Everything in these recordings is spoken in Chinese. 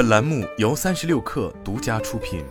本栏目由三十六氪独家出品。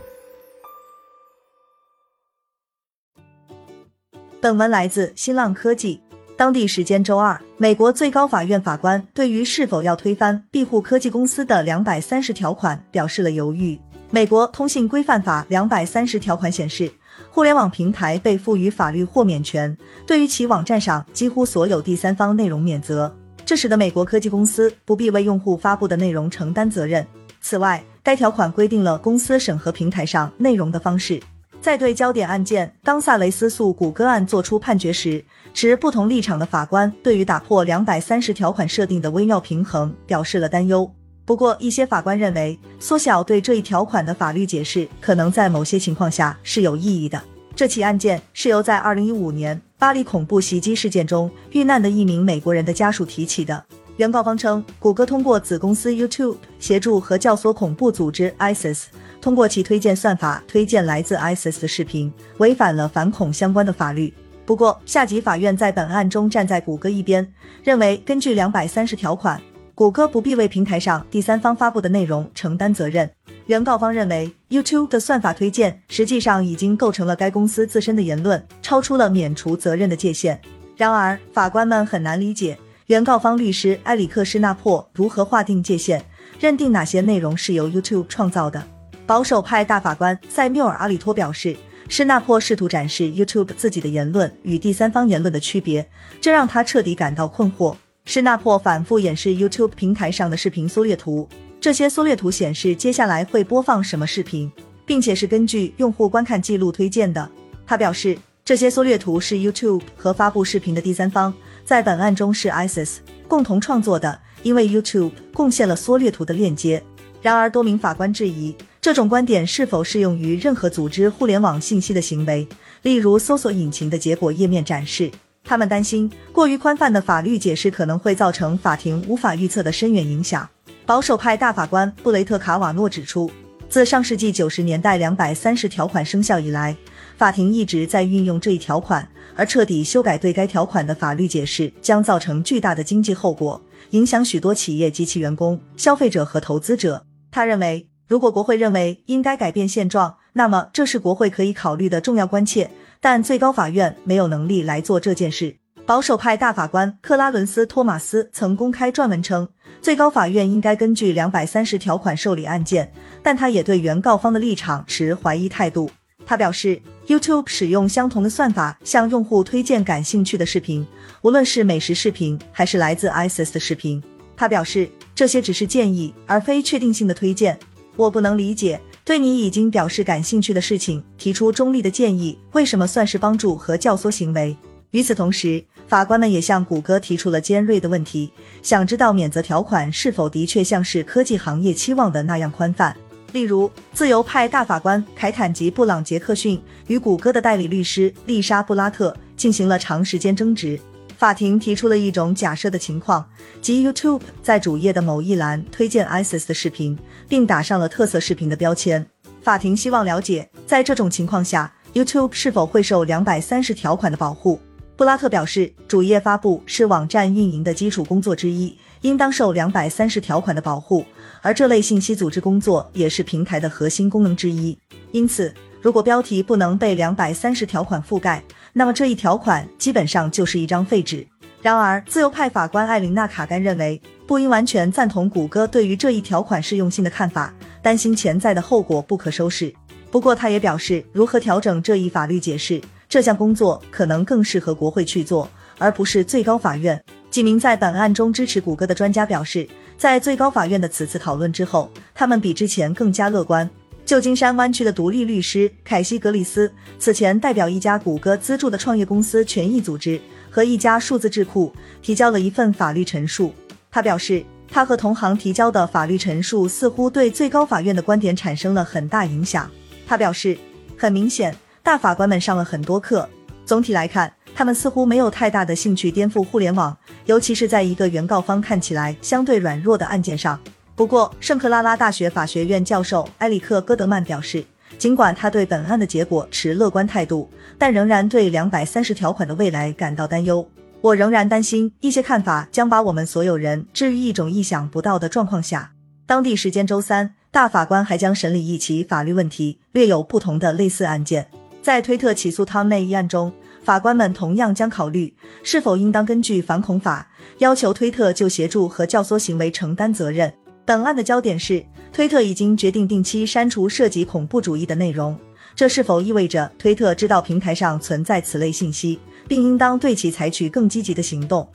本文来自新浪科技。当地时间周二，美国最高法院法官对于是否要推翻庇护科技公司的两百三十条款表示了犹豫。美国通信规范法两百三十条款显示，互联网平台被赋予法律豁免权，对于其网站上几乎所有第三方内容免责，这使得美国科技公司不必为用户发布的内容承担责任。此外，该条款规定了公司审核平台上内容的方式。在对焦点案件当萨雷斯诉谷歌案作出判决时，持不同立场的法官对于打破两百三十条款设定的微妙平衡表示了担忧。不过，一些法官认为，缩小对这一条款的法律解释可能在某些情况下是有意义的。这起案件是由在二零一五年巴黎恐怖袭击事件中遇难的一名美国人的家属提起的。原告方称，谷歌通过子公司 YouTube 协助和教唆恐怖组织 ISIS。通过其推荐算法推荐来自 ISIS 的视频，违反了反恐相关的法律。不过，下级法院在本案中站在谷歌一边，认为根据两百三十条款，谷歌不必为平台上第三方发布的内容承担责任。原告方认为，YouTube 的算法推荐实际上已经构成了该公司自身的言论，超出了免除责任的界限。然而，法官们很难理解原告方律师埃里克·施纳珀如何划定界限，认定哪些内容是由 YouTube 创造的。保守派大法官塞缪尔·阿里托表示，施纳珀试图展示 YouTube 自己的言论与第三方言论的区别，这让他彻底感到困惑。施纳珀反复演示 YouTube 平台上的视频缩略图，这些缩略图显示接下来会播放什么视频，并且是根据用户观看记录推荐的。他表示，这些缩略图是 YouTube 和发布视频的第三方在本案中是 ISIS 共同创作的，因为 YouTube 贡献了缩略图的链接。然而，多名法官质疑。这种观点是否适用于任何组织互联网信息的行为，例如搜索引擎的结果页面展示？他们担心过于宽泛的法律解释可能会造成法庭无法预测的深远影响。保守派大法官布雷特·卡瓦诺指出，自上世纪九十年代两百三十条款生效以来，法庭一直在运用这一条款，而彻底修改对该条款的法律解释将造成巨大的经济后果，影响许多企业及其员工、消费者和投资者。他认为。如果国会认为应该改变现状，那么这是国会可以考虑的重要关切。但最高法院没有能力来做这件事。保守派大法官克拉伦斯·托马斯曾公开撰文称，最高法院应该根据两百三十条款受理案件，但他也对原告方的立场持怀疑态度。他表示，YouTube 使用相同的算法向用户推荐感兴趣的视频，无论是美食视频还是来自 ISIS 的视频。他表示，这些只是建议，而非确定性的推荐。我不能理解，对你已经表示感兴趣的事情提出中立的建议，为什么算是帮助和教唆行为？与此同时，法官们也向谷歌提出了尖锐的问题，想知道免责条款是否的确像是科技行业期望的那样宽泛。例如，自由派大法官凯坦吉·布朗杰克逊与谷歌的代理律师丽莎·布拉特进行了长时间争执。法庭提出了一种假设的情况，即 YouTube 在主页的某一栏推荐 ISIS 的视频，并打上了特色视频的标签。法庭希望了解，在这种情况下，YouTube 是否会受两百三十条款的保护。布拉特表示，主页发布是网站运营的基础工作之一，应当受两百三十条款的保护，而这类信息组织工作也是平台的核心功能之一。因此，如果标题不能被两百三十条款覆盖，那么这一条款基本上就是一张废纸。然而，自由派法官艾琳娜·卡甘认为，不应完全赞同谷歌对于这一条款适用性的看法，担心潜在的后果不可收拾。不过，他也表示，如何调整这一法律解释这项工作可能更适合国会去做，而不是最高法院。几名在本案中支持谷歌的专家表示，在最高法院的此次讨论之后，他们比之前更加乐观。旧金山湾区的独立律师凯西·格里斯此前代表一家谷歌资助的创业公司权益组织和一家数字智库提交了一份法律陈述。他表示，他和同行提交的法律陈述似乎对最高法院的观点产生了很大影响。他表示，很明显，大法官们上了很多课。总体来看，他们似乎没有太大的兴趣颠覆互联网，尤其是在一个原告方看起来相对软弱的案件上。不过，圣克拉拉大学法学院教授埃里克·戈德曼表示，尽管他对本案的结果持乐观态度，但仍然对两百三十条款的未来感到担忧。我仍然担心一些看法将把我们所有人置于一种意想不到的状况下。当地时间周三，大法官还将审理一起法律问题，略有不同的类似案件。在推特起诉汤内一案中，法官们同样将考虑是否应当根据反恐法要求推特就协助和教唆行为承担责任。本案的焦点是，推特已经决定定期删除涉及恐怖主义的内容，这是否意味着推特知道平台上存在此类信息，并应当对其采取更积极的行动？